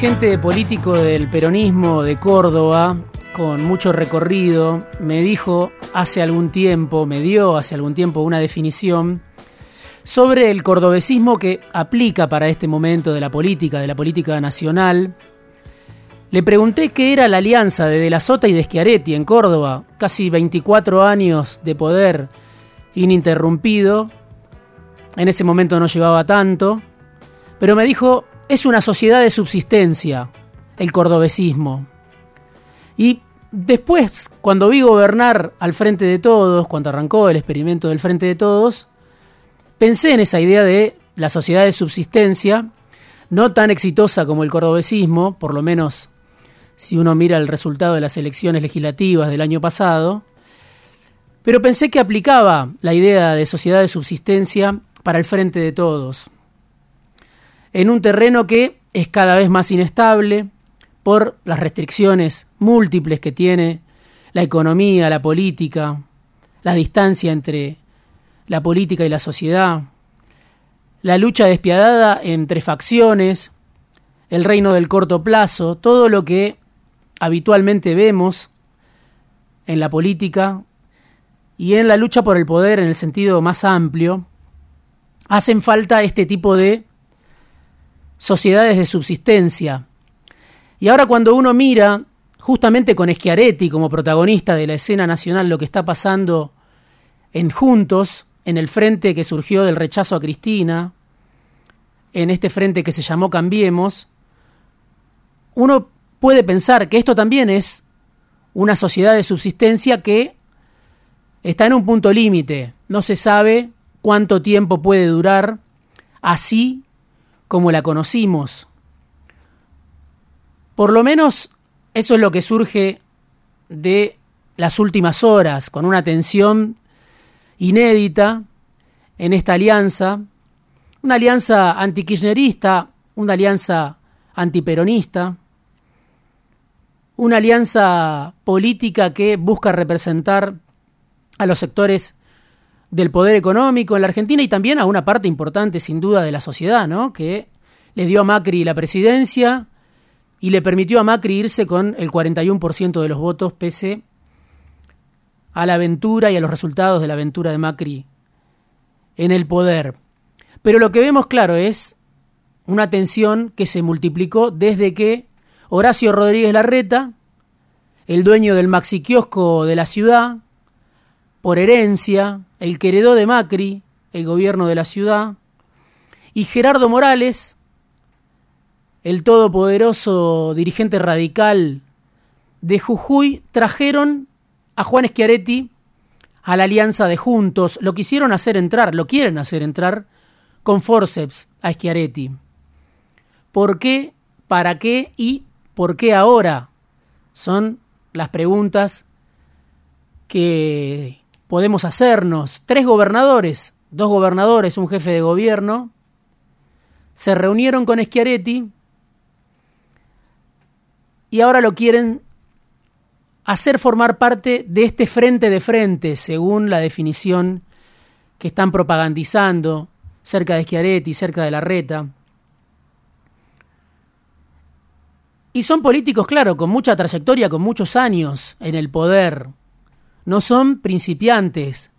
Dirigente político del peronismo de Córdoba, con mucho recorrido, me dijo hace algún tiempo, me dio hace algún tiempo una definición sobre el cordobesismo que aplica para este momento de la política, de la política nacional. Le pregunté qué era la alianza de De la Sota y de Schiaretti en Córdoba, casi 24 años de poder ininterrumpido. En ese momento no llevaba tanto, pero me dijo, es una sociedad de subsistencia, el cordobesismo. Y después, cuando vi gobernar al frente de todos, cuando arrancó el experimento del frente de todos, pensé en esa idea de la sociedad de subsistencia, no tan exitosa como el cordobesismo, por lo menos si uno mira el resultado de las elecciones legislativas del año pasado, pero pensé que aplicaba la idea de sociedad de subsistencia para el frente de todos en un terreno que es cada vez más inestable por las restricciones múltiples que tiene la economía, la política, la distancia entre la política y la sociedad, la lucha despiadada entre facciones, el reino del corto plazo, todo lo que habitualmente vemos en la política y en la lucha por el poder en el sentido más amplio, hacen falta este tipo de sociedades de subsistencia. Y ahora cuando uno mira, justamente con Schiaretti como protagonista de la escena nacional, lo que está pasando en Juntos, en el frente que surgió del rechazo a Cristina, en este frente que se llamó Cambiemos, uno puede pensar que esto también es una sociedad de subsistencia que está en un punto límite. No se sabe cuánto tiempo puede durar así como la conocimos. Por lo menos eso es lo que surge de las últimas horas, con una tensión inédita en esta alianza, una alianza antikirchnerista, una alianza antiperonista, una alianza política que busca representar a los sectores del poder económico en la Argentina y también a una parte importante, sin duda, de la sociedad, ¿no? Que le dio a Macri la presidencia y le permitió a Macri irse con el 41% de los votos pese a la aventura y a los resultados de la aventura de Macri en el poder. Pero lo que vemos claro es una tensión que se multiplicó desde que Horacio Rodríguez Larreta, el dueño del maxi kiosco de la ciudad, por herencia, el que de Macri, el gobierno de la ciudad, y Gerardo Morales, el todopoderoso dirigente radical de Jujuy, trajeron a Juan Schiaretti a la alianza de Juntos, lo quisieron hacer entrar, lo quieren hacer entrar con forceps a Schiaretti. ¿Por qué? ¿Para qué? ¿Y por qué ahora? Son las preguntas que podemos hacernos. Tres gobernadores, dos gobernadores, un jefe de gobierno, se reunieron con Schiaretti y ahora lo quieren hacer formar parte de este frente de frente, según la definición que están propagandizando cerca de Schiaretti, cerca de la reta. Y son políticos, claro, con mucha trayectoria, con muchos años en el poder, no son principiantes.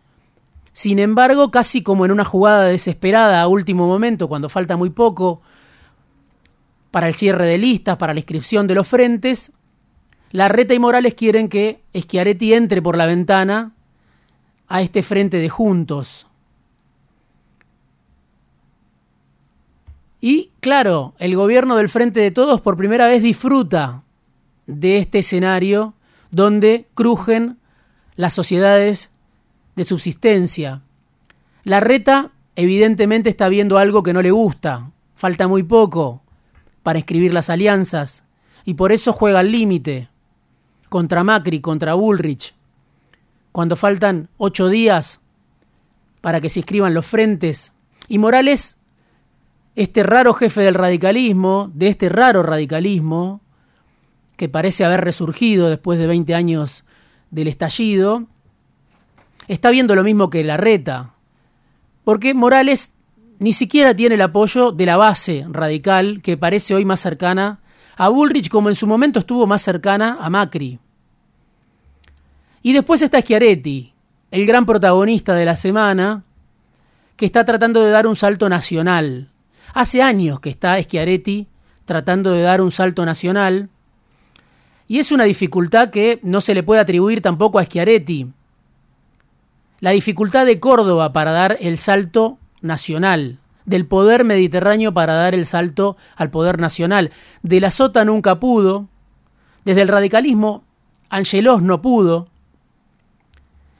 Sin embargo, casi como en una jugada desesperada a último momento, cuando falta muy poco para el cierre de listas, para la inscripción de los frentes, la Reta y Morales quieren que Schiaretti entre por la ventana a este frente de juntos. Y claro, el gobierno del Frente de Todos por primera vez disfruta de este escenario donde crujen las sociedades de subsistencia. La reta evidentemente está viendo algo que no le gusta, falta muy poco para escribir las alianzas y por eso juega al límite. contra Macri, contra Bullrich, cuando faltan ocho días para que se inscriban los frentes. Y Morales, este raro jefe del radicalismo, de este raro radicalismo, que parece haber resurgido después de 20 años del estallido, está viendo lo mismo que Larreta, porque Morales ni siquiera tiene el apoyo de la base radical que parece hoy más cercana a Bullrich como en su momento estuvo más cercana a Macri. Y después está Schiaretti, el gran protagonista de la semana, que está tratando de dar un salto nacional. Hace años que está Schiaretti tratando de dar un salto nacional. Y es una dificultad que no se le puede atribuir tampoco a Schiaretti. La dificultad de Córdoba para dar el salto nacional, del poder mediterráneo para dar el salto al poder nacional. De la Sota nunca pudo, desde el radicalismo Angelos no pudo,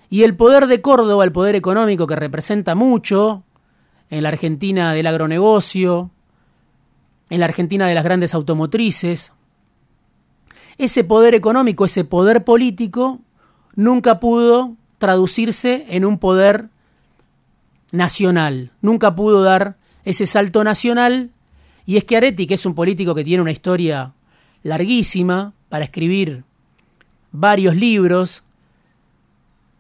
y el poder de Córdoba, el poder económico que representa mucho en la Argentina del agronegocio, en la Argentina de las grandes automotrices, ese poder económico, ese poder político, nunca pudo traducirse en un poder nacional. Nunca pudo dar ese salto nacional. Y es que Areti, que es un político que tiene una historia larguísima para escribir varios libros,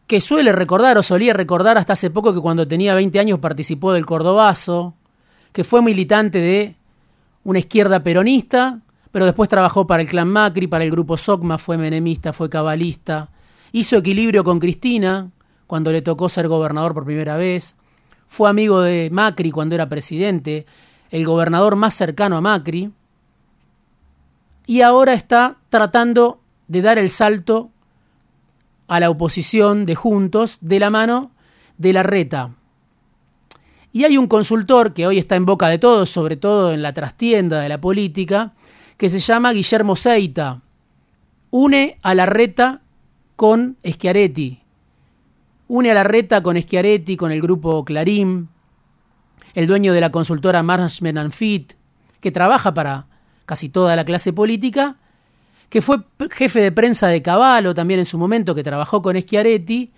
que suele recordar o solía recordar hasta hace poco que cuando tenía 20 años participó del Cordobazo, que fue militante de una izquierda peronista, pero después trabajó para el clan Macri, para el grupo SOCMA, fue menemista, fue cabalista, hizo equilibrio con Cristina cuando le tocó ser gobernador por primera vez, fue amigo de Macri cuando era presidente, el gobernador más cercano a Macri, y ahora está tratando de dar el salto a la oposición de Juntos de la mano de la reta. Y hay un consultor que hoy está en boca de todos, sobre todo en la trastienda de la política, que se llama Guillermo Seita. Une a la reta con Schiaretti une a la reta con Schiaretti, con el grupo Clarín, el dueño de la consultora Management Fit, que trabaja para casi toda la clase política, que fue jefe de prensa de Caballo también en su momento, que trabajó con Schiaretti,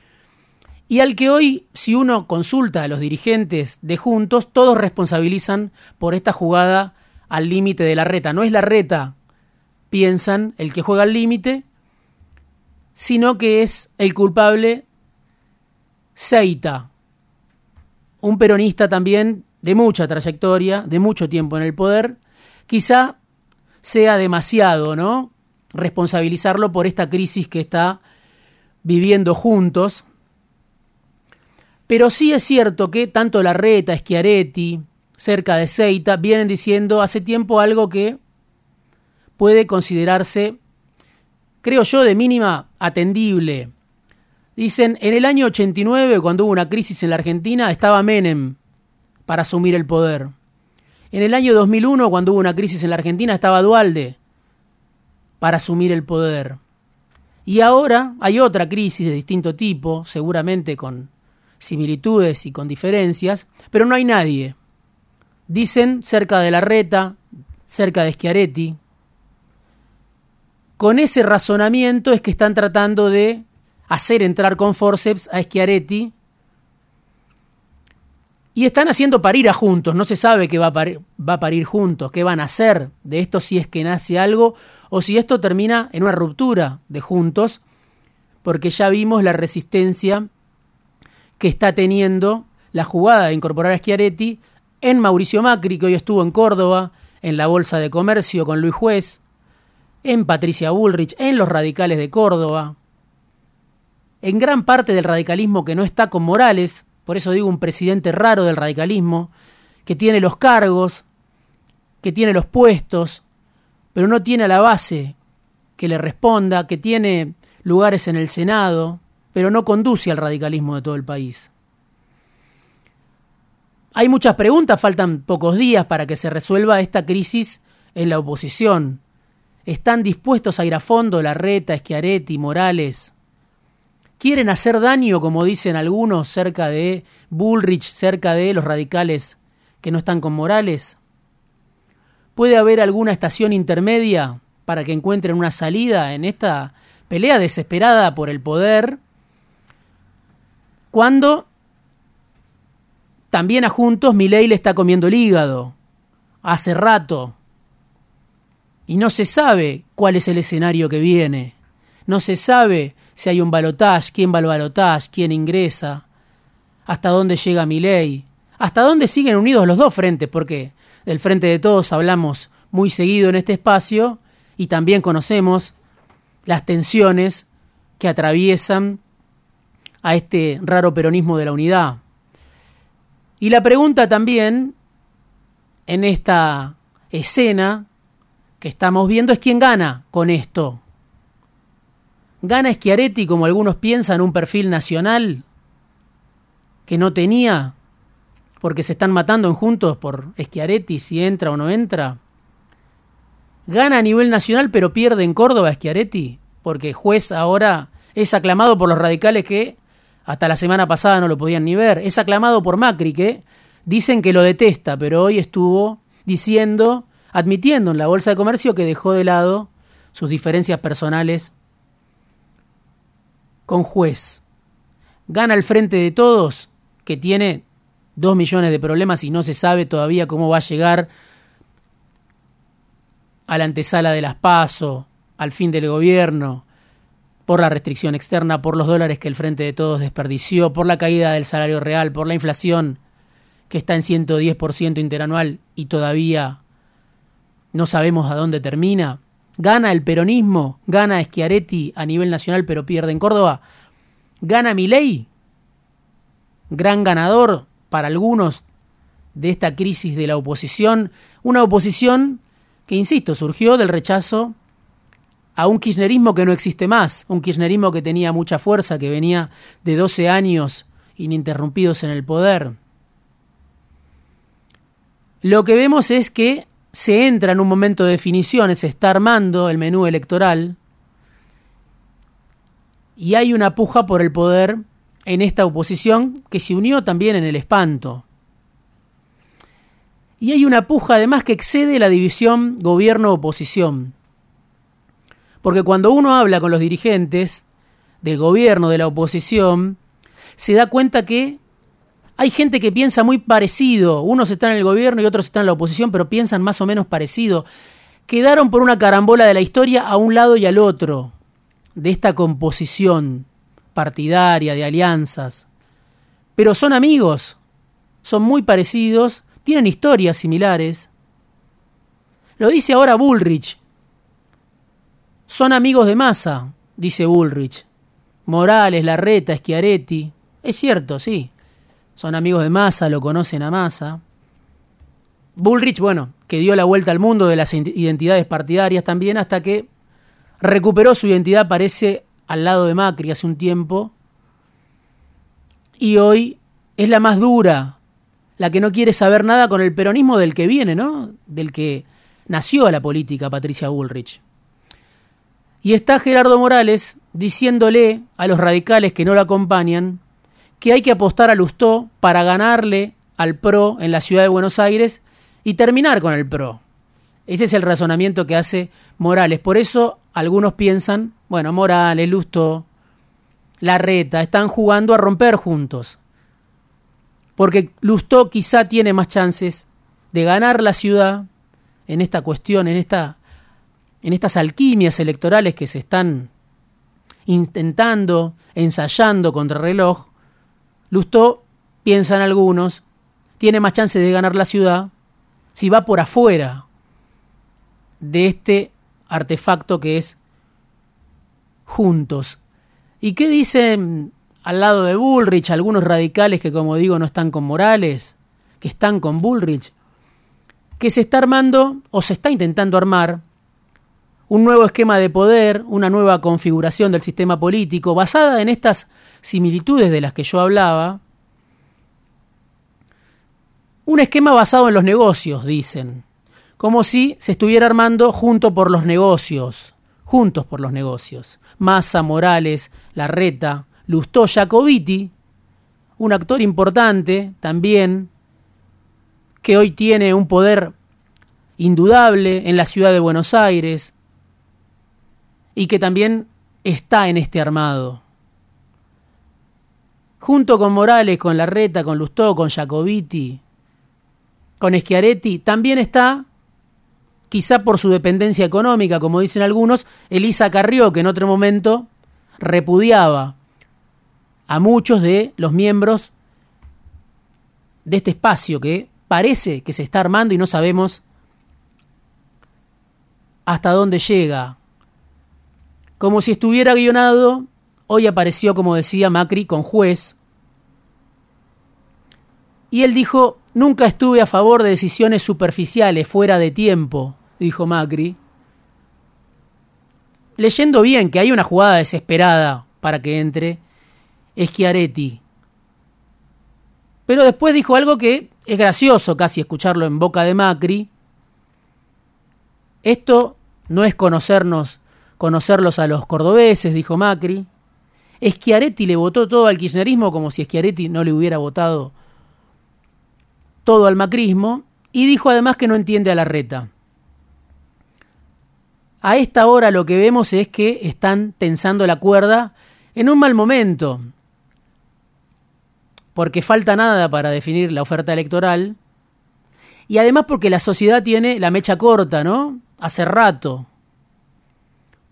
y al que hoy, si uno consulta a los dirigentes de Juntos, todos responsabilizan por esta jugada al límite de la reta. No es la reta, piensan, el que juega al límite, sino que es el culpable Seita, un peronista también de mucha trayectoria, de mucho tiempo en el poder, quizá sea demasiado, ¿no? Responsabilizarlo por esta crisis que está viviendo juntos. Pero sí es cierto que tanto Larreta, Schiaretti, cerca de Seita, vienen diciendo hace tiempo algo que puede considerarse, creo yo, de mínima atendible Dicen, en el año 89, cuando hubo una crisis en la Argentina, estaba Menem para asumir el poder. En el año 2001, cuando hubo una crisis en la Argentina, estaba Dualde para asumir el poder. Y ahora hay otra crisis de distinto tipo, seguramente con similitudes y con diferencias, pero no hay nadie. Dicen cerca de la reta, cerca de Schiaretti. Con ese razonamiento es que están tratando de hacer entrar con forceps a Schiaretti. Y están haciendo parir a juntos, no se sabe qué va a, parir, va a parir juntos, qué van a hacer de esto si es que nace algo o si esto termina en una ruptura de juntos, porque ya vimos la resistencia que está teniendo la jugada de incorporar a Schiaretti en Mauricio Macri, que hoy estuvo en Córdoba, en la Bolsa de Comercio con Luis Juez, en Patricia Bullrich, en los radicales de Córdoba, en gran parte del radicalismo que no está con Morales, por eso digo un presidente raro del radicalismo, que tiene los cargos, que tiene los puestos, pero no tiene a la base que le responda, que tiene lugares en el Senado, pero no conduce al radicalismo de todo el país. Hay muchas preguntas, faltan pocos días para que se resuelva esta crisis en la oposición. ¿Están dispuestos a ir a fondo la reta, Schiaretti, Morales, quieren hacer daño, como dicen algunos, cerca de Bullrich, cerca de los radicales que no están con Morales? ¿Puede haber alguna estación intermedia para que encuentren una salida en esta pelea desesperada por el poder, cuando también a Juntos Milei le está comiendo el hígado, hace rato, y no se sabe cuál es el escenario que viene, no se sabe si hay un balotaje, quién va al balotaje, quién ingresa, hasta dónde llega Milei, hasta dónde siguen unidos los dos frentes, porque del frente de todos hablamos muy seguido en este espacio y también conocemos las tensiones que atraviesan a este raro peronismo de la unidad. Y la pregunta también en esta escena que estamos viendo es quién gana con esto. ¿Gana Schiaretti, como algunos piensan, un perfil nacional que no tenía? Porque se están matando en juntos por Schiaretti si entra o no entra. ¿Gana a nivel nacional pero pierde en Córdoba Schiaretti? Porque juez ahora es aclamado por los radicales que hasta la semana pasada no lo podían ni ver. Es aclamado por Macri que dicen que lo detesta, pero hoy estuvo diciendo, admitiendo en la Bolsa de Comercio que dejó de lado sus diferencias personales con juez. Gana el frente de todos, que tiene dos millones de problemas y no se sabe todavía cómo va a llegar a la antesala de las PASO, al fin del gobierno, por la restricción externa, por los dólares que el Frente de Todos desperdició, por la caída del salario real, por la inflación que está en 110% interanual y todavía no sabemos a dónde termina. Gana el peronismo, gana Schiaretti a nivel nacional pero pierde en Córdoba. Gana Milei, gran ganador para algunos de esta crisis de la oposición, una oposición que, insisto, surgió del rechazo a un kirchnerismo que no existe más, un kirchnerismo que tenía mucha fuerza, que venía de 12 años ininterrumpidos en el poder. Lo que vemos es que se entra en un momento de definiciones, se está armando el menú electoral y hay una puja por el poder en esta oposición que se unió también en el espanto. Y hay una puja además que excede la división gobierno-oposición. Porque cuando uno habla con los dirigentes del gobierno, de la oposición, se da cuenta que hay gente que piensa muy parecido. Unos están en el gobierno y otros están en la oposición, pero piensan más o menos parecido. Quedaron por una carambola de la historia a un lado y al otro de esta composición partidaria de alianzas. Pero son amigos, son muy parecidos tienen historias similares. Lo dice ahora Bullrich. Son amigos de Massa, dice Bullrich. Morales, Larreta, Schiaretti. Es cierto, sí. Son amigos de Massa, lo conocen a Massa. Bullrich, bueno, que dio la vuelta al mundo de las identidades partidarias también hasta que recuperó su identidad, parece, al lado de Macri hace un tiempo. Y hoy es la más dura la que no quiere saber nada con el peronismo del que viene, ¿no? Del que nació a la política Patricia Bullrich. Y está Gerardo Morales diciéndole a los radicales que no lo acompañan que hay que apostar a Lustó para ganarle al PRO en la ciudad de Buenos Aires y terminar con el PRO. Ese es el razonamiento que hace Morales. Por eso algunos piensan, bueno, Morales, Lustó, Larreta, están jugando a romper juntos porque Lustó quizá tiene más chances de ganar la ciudad en esta cuestión, en, esta, en estas alquimias electorales que se están intentando, ensayando contra el reloj. Lustó, piensan algunos, tiene más chances de ganar la ciudad si va por afuera de este artefacto que es juntos. ¿Y qué dicen al lado de Bullrich, algunos radicales que como digo no están con Morales, que están con Bullrich, que se está armando o se está intentando armar un nuevo esquema de poder, una nueva configuración del sistema político basada en estas similitudes de las que yo hablaba. Un esquema basado en los negocios, dicen, como si se estuviera armando junto por los negocios, juntos por los negocios. Massa, Morales, Larreta, Lustó Jacobiti, un actor importante también, que hoy tiene un poder indudable en la ciudad de Buenos Aires y que también está en este armado. Junto con Morales, con Larreta, con Lustó, con Jacobiti, con Schiaretti, también está, quizá por su dependencia económica, como dicen algunos, Elisa Carrió, que en otro momento repudiaba a muchos de los miembros de este espacio que parece que se está armando y no sabemos hasta dónde llega. Como si estuviera guionado, hoy apareció, como decía Macri, con juez. Y él dijo, nunca estuve a favor de decisiones superficiales, fuera de tiempo, dijo Macri. Leyendo bien que hay una jugada desesperada para que entre, Schiaretti. Pero después dijo algo que es gracioso casi escucharlo en boca de Macri. Esto no es conocernos, conocerlos a los cordobeses, dijo Macri. Schiaretti le votó todo al kirchnerismo como si Schiaretti no le hubiera votado todo al macrismo y dijo además que no entiende a la reta. A esta hora lo que vemos es que están tensando la cuerda en un mal momento, porque falta nada para definir la oferta electoral, y además porque la sociedad tiene la mecha corta, ¿no? Hace rato.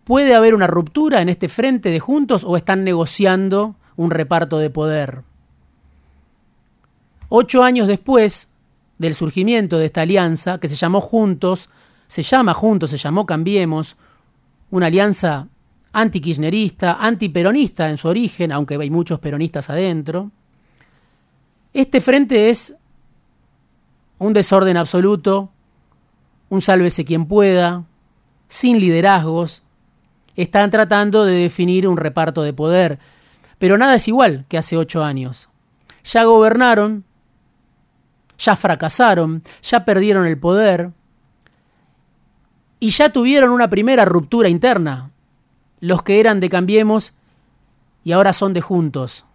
¿Puede haber una ruptura en este frente de juntos o están negociando un reparto de poder? Ocho años después del surgimiento de esta alianza, que se llamó Juntos, se llama Juntos, se llamó Cambiemos, una alianza anti-kirchnerista, anti-peronista en su origen, aunque hay muchos peronistas adentro, este frente es un desorden absoluto, un sálvese quien pueda, sin liderazgos, están tratando de definir un reparto de poder, pero nada es igual que hace ocho años. Ya gobernaron, ya fracasaron, ya perdieron el poder y ya tuvieron una primera ruptura interna, los que eran de Cambiemos y ahora son de Juntos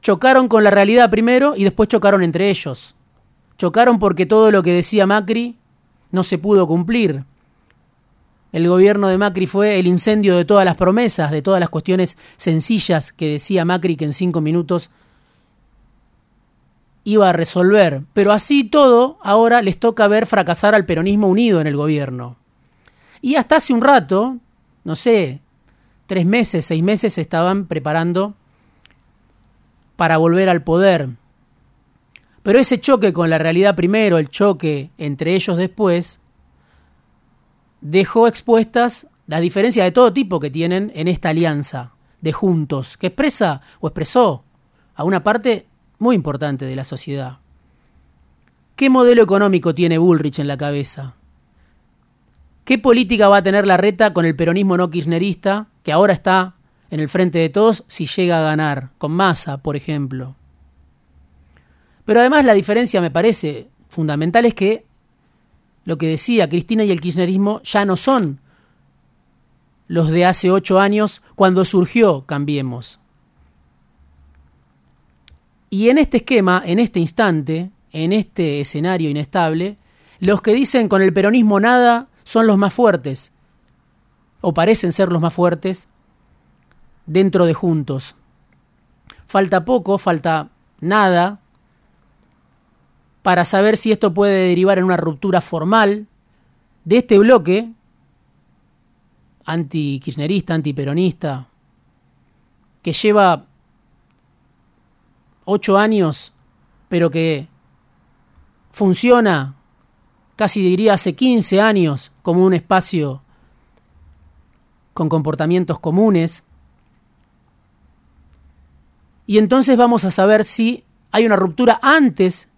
chocaron con la realidad primero y después chocaron entre ellos. Chocaron porque todo lo que decía Macri no se pudo cumplir. El gobierno de Macri fue el incendio de todas las promesas, de todas las cuestiones sencillas que decía Macri que en cinco minutos iba a resolver. Pero así todo, ahora les toca ver fracasar al peronismo unido en el gobierno. Y hasta hace un rato, no sé, tres meses, seis meses, se estaban preparando para volver al poder. Pero ese choque con la realidad primero, el choque entre ellos después, dejó expuestas las diferencias de todo tipo que tienen en esta alianza de juntos, que expresa o expresó a una parte muy importante de la sociedad. ¿Qué modelo económico tiene Bullrich en la cabeza? ¿Qué política va a tener la reta con el peronismo no kirchnerista, que ahora está en el frente de todos si llega a ganar, con masa, por ejemplo. Pero además la diferencia me parece fundamental es que lo que decía Cristina y el kirchnerismo ya no son los de hace ocho años cuando surgió Cambiemos. Y en este esquema, en este instante, en este escenario inestable, los que dicen con el peronismo nada son los más fuertes, o parecen ser los más fuertes, dentro de Juntos. Falta poco, falta nada para saber si esto puede derivar en una ruptura formal de este bloque anti-kirchnerista, anti-peronista, que lleva ocho años, pero que funciona, casi diría hace 15 años, como un espacio con comportamientos comunes, y entonces vamos a saber si hay una ruptura antes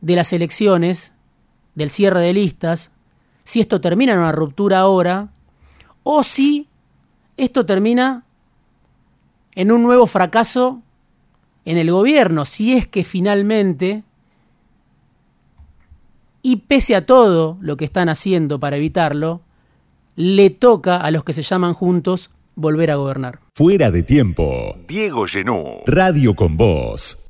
de las elecciones, del cierre de listas, si esto termina en una ruptura ahora, o si esto termina en un nuevo fracaso en el gobierno, si es que finalmente, y pese a todo lo que están haciendo para evitarlo, le toca a los que se llaman juntos volver a gobernar. Fuera de tiempo. Diego Genú. Radio con Voz.